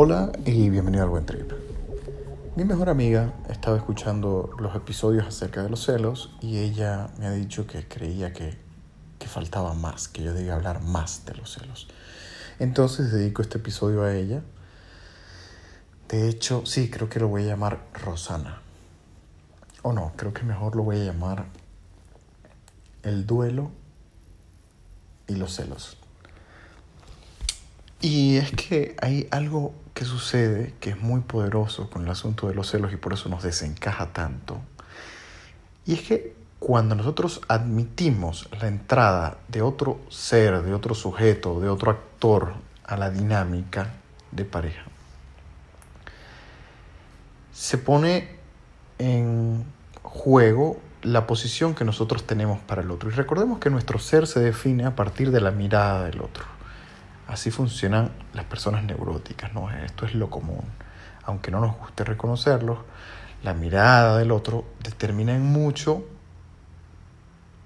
Hola y bienvenido al Buen Trip. Mi mejor amiga estaba escuchando los episodios acerca de los celos y ella me ha dicho que creía que, que faltaba más, que yo debía hablar más de los celos. Entonces dedico este episodio a ella. De hecho, sí, creo que lo voy a llamar Rosana. O no, creo que mejor lo voy a llamar El duelo y los celos. Y es que hay algo que sucede que es muy poderoso con el asunto de los celos y por eso nos desencaja tanto. Y es que cuando nosotros admitimos la entrada de otro ser, de otro sujeto, de otro actor a la dinámica de pareja, se pone en juego la posición que nosotros tenemos para el otro. Y recordemos que nuestro ser se define a partir de la mirada del otro. Así funcionan las personas neuróticas, ¿no? Esto es lo común. Aunque no nos guste reconocerlo, la mirada del otro determina en mucho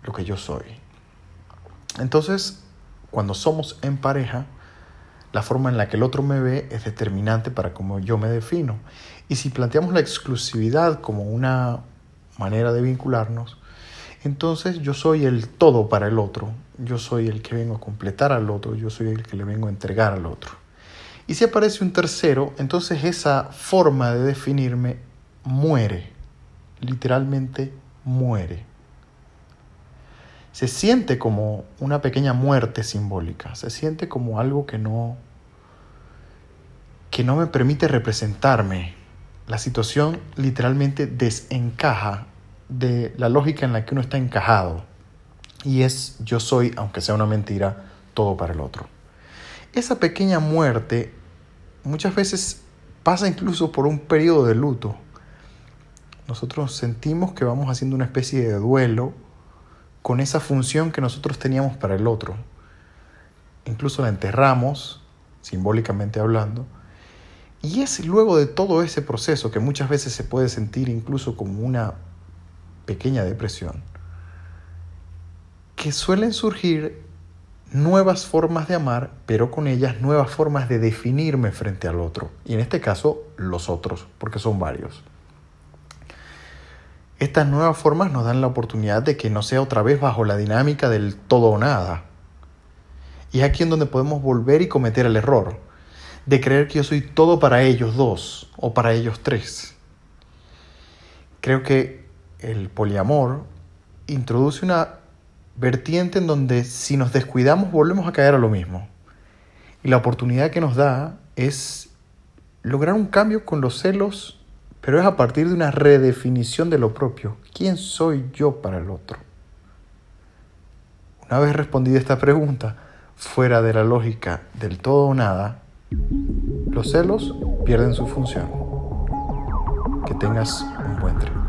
lo que yo soy. Entonces, cuando somos en pareja, la forma en la que el otro me ve es determinante para cómo yo me defino. Y si planteamos la exclusividad como una manera de vincularnos, entonces yo soy el todo para el otro, yo soy el que vengo a completar al otro, yo soy el que le vengo a entregar al otro. Y si aparece un tercero, entonces esa forma de definirme muere, literalmente muere. Se siente como una pequeña muerte simbólica, se siente como algo que no que no me permite representarme. La situación literalmente desencaja de la lógica en la que uno está encajado. Y es yo soy, aunque sea una mentira, todo para el otro. Esa pequeña muerte muchas veces pasa incluso por un periodo de luto. Nosotros sentimos que vamos haciendo una especie de duelo con esa función que nosotros teníamos para el otro. Incluso la enterramos, simbólicamente hablando, y es luego de todo ese proceso que muchas veces se puede sentir incluso como una pequeña depresión, que suelen surgir nuevas formas de amar, pero con ellas nuevas formas de definirme frente al otro. Y en este caso, los otros, porque son varios. Estas nuevas formas nos dan la oportunidad de que no sea otra vez bajo la dinámica del todo o nada. Y es aquí en donde podemos volver y cometer el error de creer que yo soy todo para ellos dos o para ellos tres. Creo que el poliamor introduce una vertiente en donde si nos descuidamos volvemos a caer a lo mismo. Y la oportunidad que nos da es lograr un cambio con los celos, pero es a partir de una redefinición de lo propio. ¿Quién soy yo para el otro? Una vez respondida esta pregunta, fuera de la lógica del todo o nada, los celos pierden su función. Que tengas un buen tren.